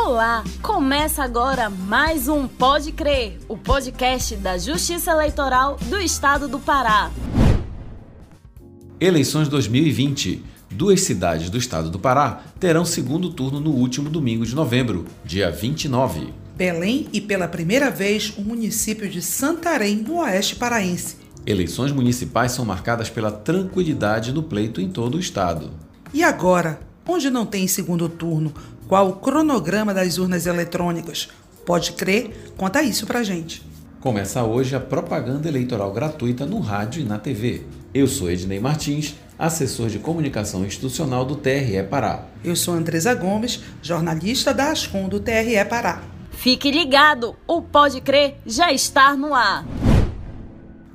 Olá! Começa agora mais um Pode Crer, o podcast da Justiça Eleitoral do Estado do Pará. Eleições 2020. Duas cidades do estado do Pará terão segundo turno no último domingo de novembro, dia 29. Belém e pela primeira vez o município de Santarém, no oeste paraense. Eleições municipais são marcadas pela tranquilidade no pleito em todo o estado. E agora, onde não tem segundo turno, qual o cronograma das urnas eletrônicas? Pode crer? Conta isso pra gente. Começa hoje a propaganda eleitoral gratuita no rádio e na TV. Eu sou Ednei Martins, assessor de comunicação institucional do TRE Pará. Eu sou Andresa Gomes, jornalista da Ascom do TRE Pará. Fique ligado, o Pode Crer já está no ar.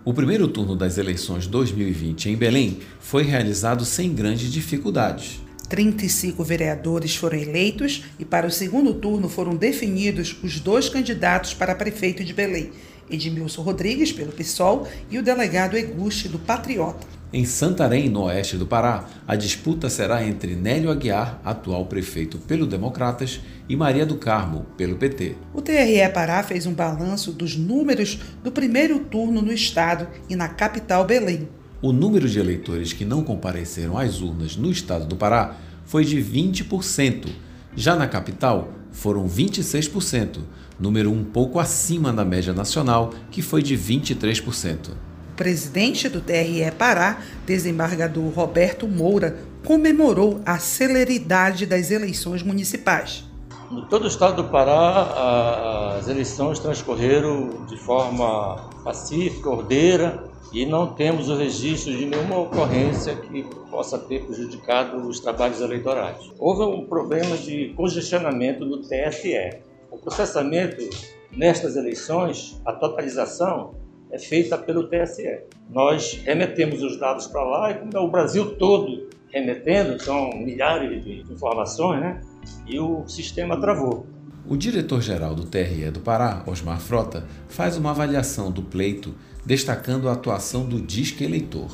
O primeiro turno das eleições 2020 em Belém foi realizado sem grandes dificuldades. 35 vereadores foram eleitos e para o segundo turno foram definidos os dois candidatos para prefeito de Belém, Edmilson Rodrigues, pelo PSOL, e o delegado Eguste, do Patriota. Em Santarém, no oeste do Pará, a disputa será entre Nélio Aguiar, atual prefeito pelo Democratas, e Maria do Carmo, pelo PT. O TRE Pará fez um balanço dos números do primeiro turno no estado e na capital Belém. O número de eleitores que não compareceram às urnas no estado do Pará foi de 20%. Já na capital, foram 26%, número um pouco acima da média nacional, que foi de 23%. O presidente do TRE Pará, desembargador Roberto Moura, comemorou a celeridade das eleições municipais. Em todo o estado do Pará, as eleições transcorreram de forma pacífica, ordeira, e não temos o registro de nenhuma ocorrência que possa ter prejudicado os trabalhos eleitorais. Houve um problema de congestionamento no TSE. O processamento nestas eleições, a totalização, é feita pelo TSE. Nós remetemos os dados para lá e como é o Brasil todo remetendo, são milhares de informações, né? E o sistema travou. O diretor-geral do TRE do Pará, Osmar Frota, faz uma avaliação do pleito, destacando a atuação do Disque Eleitor.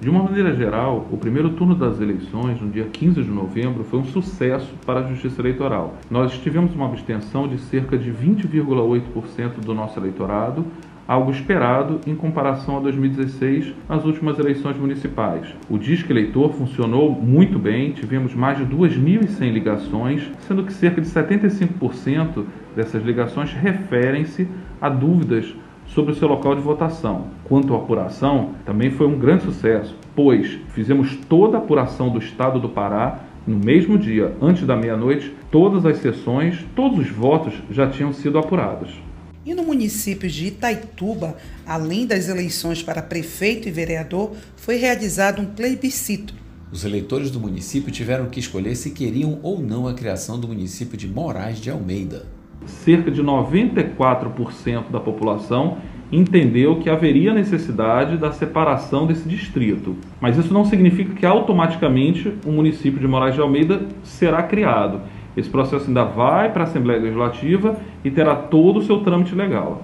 De uma maneira geral, o primeiro turno das eleições, no dia 15 de novembro, foi um sucesso para a Justiça Eleitoral. Nós tivemos uma abstenção de cerca de 20,8% do nosso eleitorado, algo esperado em comparação a 2016, as últimas eleições municipais. O Disque Eleitor funcionou muito bem, tivemos mais de 2.100 ligações, sendo que cerca de 75% dessas ligações referem-se a dúvidas sobre o seu local de votação. Quanto à apuração, também foi um grande sucesso, pois fizemos toda a apuração do estado do Pará no mesmo dia, antes da meia-noite, todas as sessões, todos os votos já tinham sido apurados. E no município de Itaituba, além das eleições para prefeito e vereador, foi realizado um plebiscito. Os eleitores do município tiveram que escolher se queriam ou não a criação do município de Moraes de Almeida. Cerca de 94% da população entendeu que haveria necessidade da separação desse distrito. Mas isso não significa que automaticamente o município de Moraes de Almeida será criado. Esse processo ainda vai para a Assembleia Legislativa e terá todo o seu trâmite legal.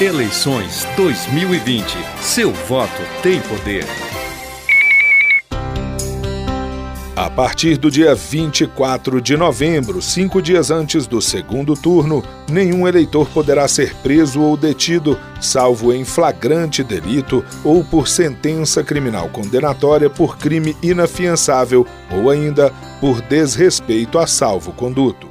Eleições 2020. Seu voto tem poder. A partir do dia 24 de novembro, cinco dias antes do segundo turno, nenhum eleitor poderá ser preso ou detido, salvo em flagrante delito ou por sentença criminal condenatória por crime inafiançável ou ainda por desrespeito a salvo-conduto.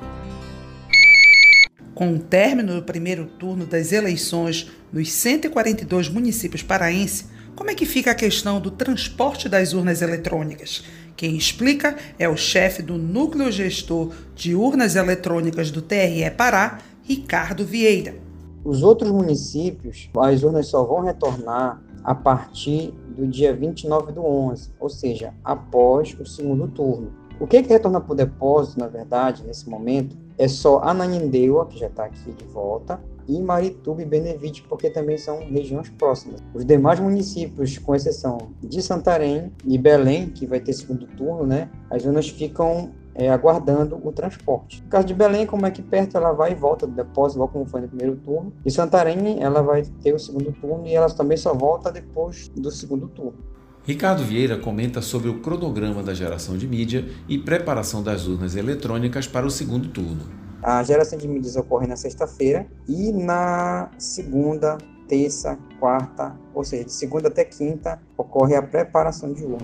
Com o término do primeiro turno das eleições nos 142 municípios paraenses, como é que fica a questão do transporte das urnas eletrônicas? Quem explica é o chefe do Núcleo Gestor de Urnas Eletrônicas do TRE Pará, Ricardo Vieira. Os outros municípios, as urnas só vão retornar a partir do dia 29 do 11, ou seja, após o segundo turno. O que, é que retorna para o depósito, na verdade, nesse momento, é só Ananindeua, que já está aqui de volta, e Marituba e Benevite, porque também são regiões próximas. Os demais municípios, com exceção de Santarém e Belém, que vai ter segundo turno, né, as zonas ficam é, aguardando o transporte. No caso de Belém, como é que perto ela vai e volta do depósito, igual como foi no primeiro turno. E Santarém, ela vai ter o segundo turno e ela também só volta depois do segundo turno. Ricardo Vieira comenta sobre o cronograma da geração de mídia e preparação das urnas eletrônicas para o segundo turno. A geração de mídias ocorre na sexta-feira e na segunda, terça, quarta, ou seja, de segunda até quinta, ocorre a preparação de urnas.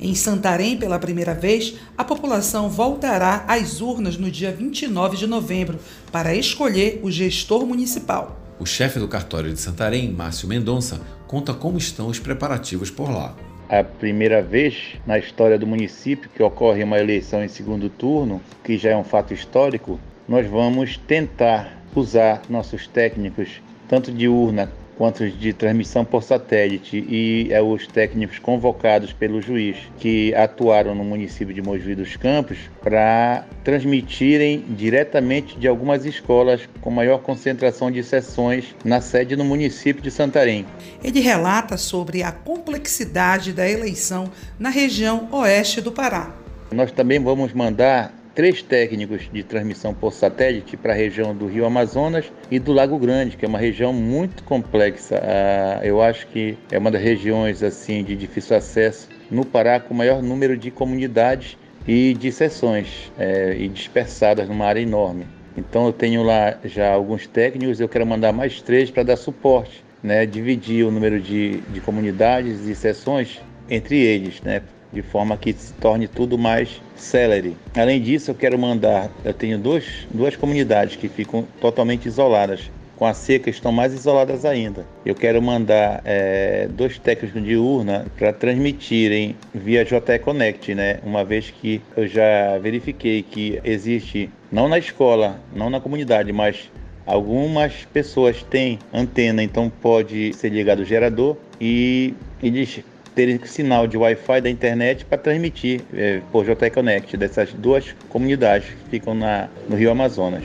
Em Santarém, pela primeira vez, a população voltará às urnas no dia 29 de novembro para escolher o gestor municipal. O chefe do cartório de Santarém, Márcio Mendonça, conta como estão os preparativos por lá. A primeira vez na história do município que ocorre uma eleição em segundo turno, que já é um fato histórico, nós vamos tentar usar nossos técnicos, tanto de urna quanto de transmissão por satélite e é, os técnicos convocados pelo juiz que atuaram no município de Mojuí dos Campos para transmitirem diretamente de algumas escolas com maior concentração de sessões na sede no município de Santarém. Ele relata sobre a complexidade da eleição na região oeste do Pará. Nós também vamos mandar três técnicos de transmissão por satélite para a região do Rio Amazonas e do Lago Grande, que é uma região muito complexa. Ah, eu acho que é uma das regiões assim de difícil acesso no Pará com o maior número de comunidades e de seções é, e dispersadas numa área enorme. Então eu tenho lá já alguns técnicos, eu quero mandar mais três para dar suporte, né, dividir o número de, de comunidades e seções entre eles, né, de forma que se torne tudo mais celery. Além disso, eu quero mandar, eu tenho dois, duas comunidades que ficam totalmente isoladas. Com a seca estão mais isoladas ainda. Eu quero mandar é, dois técnicos de urna para transmitirem via JE Connect, né? Uma vez que eu já verifiquei que existe, não na escola, não na comunidade, mas algumas pessoas têm antena, então pode ser ligado o gerador e eles ter sinal de Wi-Fi da internet para transmitir é, por JT Connect dessas duas comunidades que ficam na, no Rio Amazonas.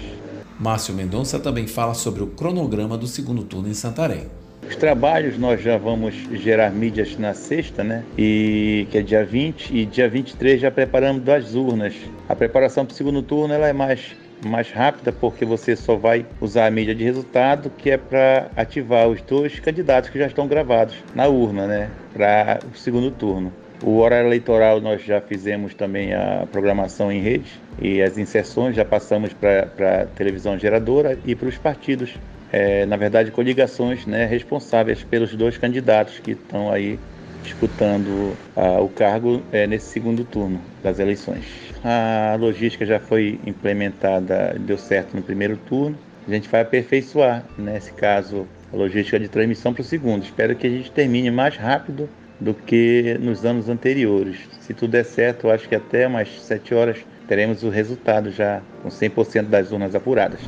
Márcio Mendonça também fala sobre o cronograma do segundo turno em Santarém. Os trabalhos nós já vamos gerar mídias na sexta, né? E que é dia 20 e dia 23 já preparamos das urnas. A preparação para o segundo turno ela é mais mais rápida porque você só vai usar a mídia de resultado que é para ativar os dois candidatos que já estão gravados na urna, né, para o segundo turno. O horário eleitoral nós já fizemos também a programação em rede e as inserções já passamos para a televisão geradora e para os partidos. É, na verdade, coligações né, responsáveis pelos dois candidatos que estão aí disputando uh, o cargo é, nesse segundo turno das eleições. A logística já foi implementada, deu certo no primeiro turno. A gente vai aperfeiçoar, nesse caso, a logística de transmissão para o segundo. Espero que a gente termine mais rápido do que nos anos anteriores. Se tudo der certo, eu acho que até umas 7 horas teremos o resultado já com 100% das urnas apuradas.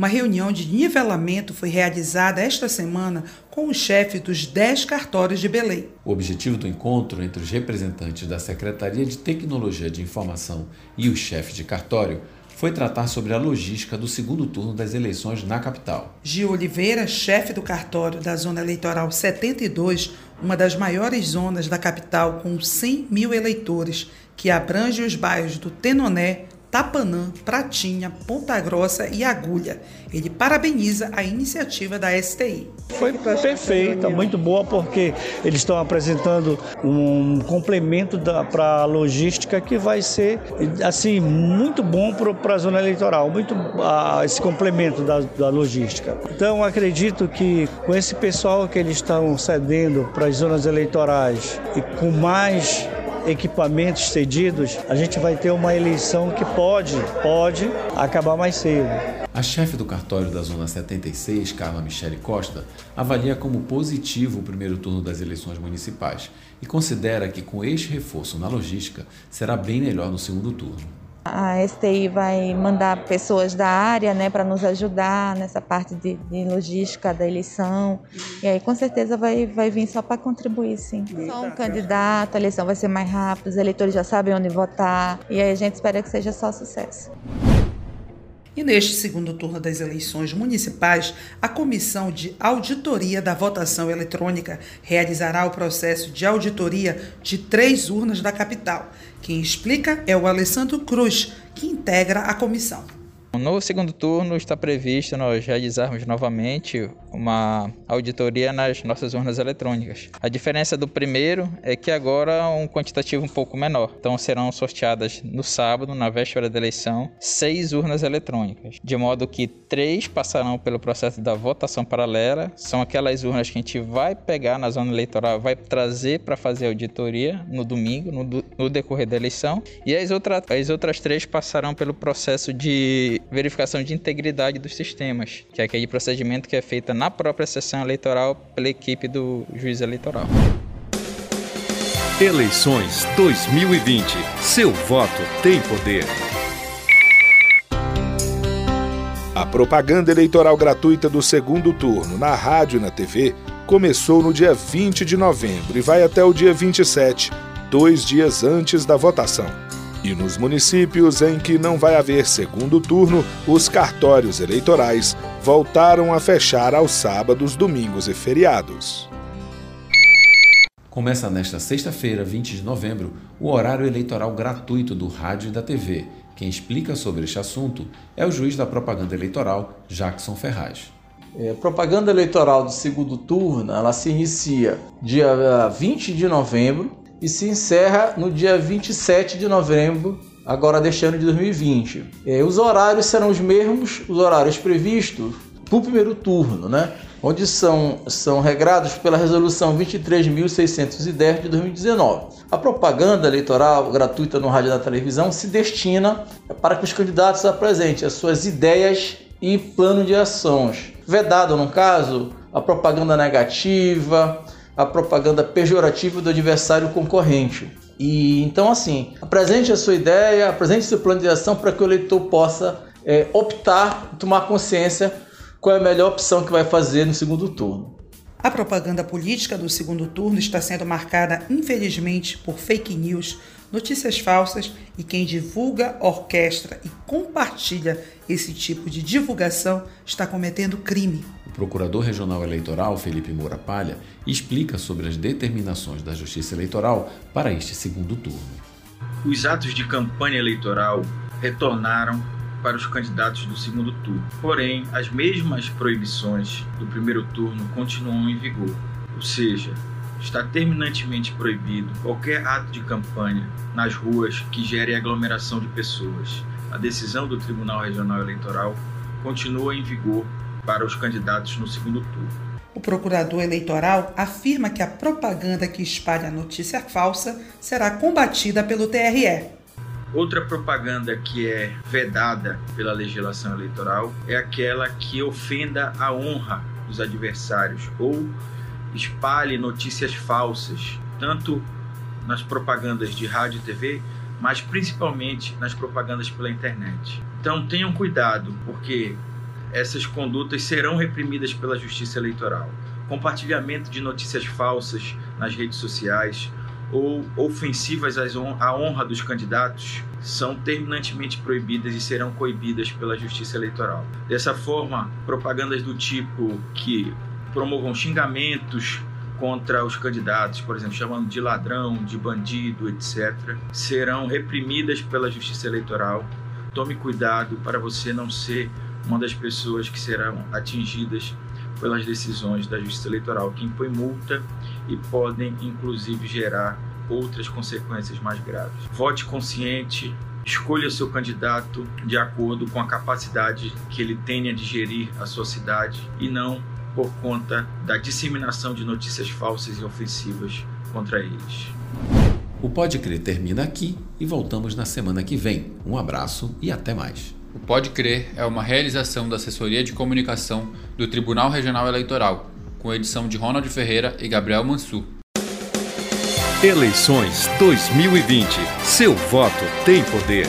Uma reunião de nivelamento foi realizada esta semana com o chefe dos 10 cartórios de Belém. O objetivo do encontro entre os representantes da Secretaria de Tecnologia de Informação e o chefe de cartório foi tratar sobre a logística do segundo turno das eleições na capital. Gil Oliveira, chefe do cartório da Zona Eleitoral 72, uma das maiores zonas da capital com 100 mil eleitores, que abrange os bairros do Tenoné, Tapanã, Pratinha, Ponta Grossa e Agulha. Ele parabeniza a iniciativa da STI. Foi perfeita, muito boa, porque eles estão apresentando um complemento para a logística que vai ser assim muito bom para a zona eleitoral, muito uh, esse complemento da, da logística. Então acredito que com esse pessoal que eles estão cedendo para as zonas eleitorais e com mais equipamentos cedidos, a gente vai ter uma eleição que pode, pode acabar mais cedo. A chefe do cartório da Zona 76, Carla Michele Costa, avalia como positivo o primeiro turno das eleições municipais e considera que com este reforço na logística será bem melhor no segundo turno. A STI vai mandar pessoas da área né, para nos ajudar nessa parte de, de, logística da eleição. E aí, com certeza, vai, vai vir só para contribuir, sim. Só um candidato, a eleição vai ser mais rápida, os eleitores já sabem onde votar. E aí, a gente espera que seja só sucesso. E neste segundo turno das eleições municipais, a Comissão de Auditoria da Votação Eletrônica realizará o processo de auditoria de três urnas da capital. Quem explica é o Alessandro Cruz, que integra a comissão. No segundo turno está previsto nós realizarmos novamente uma auditoria nas nossas urnas eletrônicas. A diferença do primeiro é que agora é um quantitativo um pouco menor. Então serão sorteadas no sábado, na véspera da eleição, seis urnas eletrônicas, de modo que três passarão pelo processo da votação paralela. São aquelas urnas que a gente vai pegar na zona eleitoral, vai trazer para fazer auditoria no domingo, no, no decorrer da eleição, e as, outra, as outras três passarão pelo processo de verificação de integridade dos sistemas, que é aquele procedimento que é feito na própria sessão eleitoral pela equipe do juiz eleitoral. Eleições 2020. Seu voto tem poder. A propaganda eleitoral gratuita do segundo turno na rádio e na TV começou no dia 20 de novembro e vai até o dia 27, dois dias antes da votação. E nos municípios em que não vai haver segundo turno, os cartórios eleitorais voltaram a fechar aos sábados, domingos e feriados. Começa nesta sexta-feira, 20 de novembro, o horário eleitoral gratuito do rádio e da TV. Quem explica sobre este assunto é o juiz da propaganda eleitoral, Jackson Ferraz. É, propaganda eleitoral do segundo turno, ela se inicia dia 20 de novembro e se encerra no dia 27 de novembro, agora deste ano de 2020. É, os horários serão os mesmos, os horários previstos para o primeiro turno, né? onde são, são regrados pela Resolução 23.610 de 2019. A propaganda eleitoral gratuita no rádio e na televisão se destina para que os candidatos apresentem as suas ideias e plano de ações. Vedado, no caso, a propaganda negativa, a propaganda pejorativa do adversário concorrente. E então assim, apresente a sua ideia, apresente seu plano de ação para que o eleitor possa é, optar, tomar consciência qual é a melhor opção que vai fazer no segundo turno. A propaganda política do segundo turno está sendo marcada, infelizmente, por fake news, notícias falsas e quem divulga, orquestra e compartilha esse tipo de divulgação está cometendo crime. O procurador regional eleitoral, Felipe Moura Palha, explica sobre as determinações da Justiça Eleitoral para este segundo turno. Os atos de campanha eleitoral retornaram para os candidatos do segundo turno. Porém, as mesmas proibições do primeiro turno continuam em vigor, ou seja, está terminantemente proibido qualquer ato de campanha nas ruas que gere aglomeração de pessoas. A decisão do Tribunal Regional Eleitoral continua em vigor para os candidatos no segundo turno. O procurador eleitoral afirma que a propaganda que espalha notícia falsa será combatida pelo TRE. Outra propaganda que é vedada pela legislação eleitoral é aquela que ofenda a honra dos adversários ou espalhe notícias falsas, tanto nas propagandas de rádio e TV, mas principalmente nas propagandas pela internet. Então tenham cuidado, porque essas condutas serão reprimidas pela Justiça Eleitoral. Compartilhamento de notícias falsas nas redes sociais, ou ofensivas à honra dos candidatos são terminantemente proibidas e serão coibidas pela Justiça Eleitoral. Dessa forma, propagandas do tipo que promovam xingamentos contra os candidatos, por exemplo, chamando de ladrão, de bandido, etc., serão reprimidas pela Justiça Eleitoral. Tome cuidado para você não ser uma das pessoas que serão atingidas pelas decisões da Justiça Eleitoral, que impõe multa e podem inclusive gerar outras consequências mais graves. Vote consciente, escolha seu candidato de acordo com a capacidade que ele tenha de gerir a sua cidade e não por conta da disseminação de notícias falsas e ofensivas contra eles. O Pode Crer termina aqui e voltamos na semana que vem. Um abraço e até mais. O Pode Crer é uma realização da Assessoria de Comunicação do Tribunal Regional Eleitoral, com edição de Ronald Ferreira e Gabriel Mansur. Eleições 2020. Seu voto tem poder.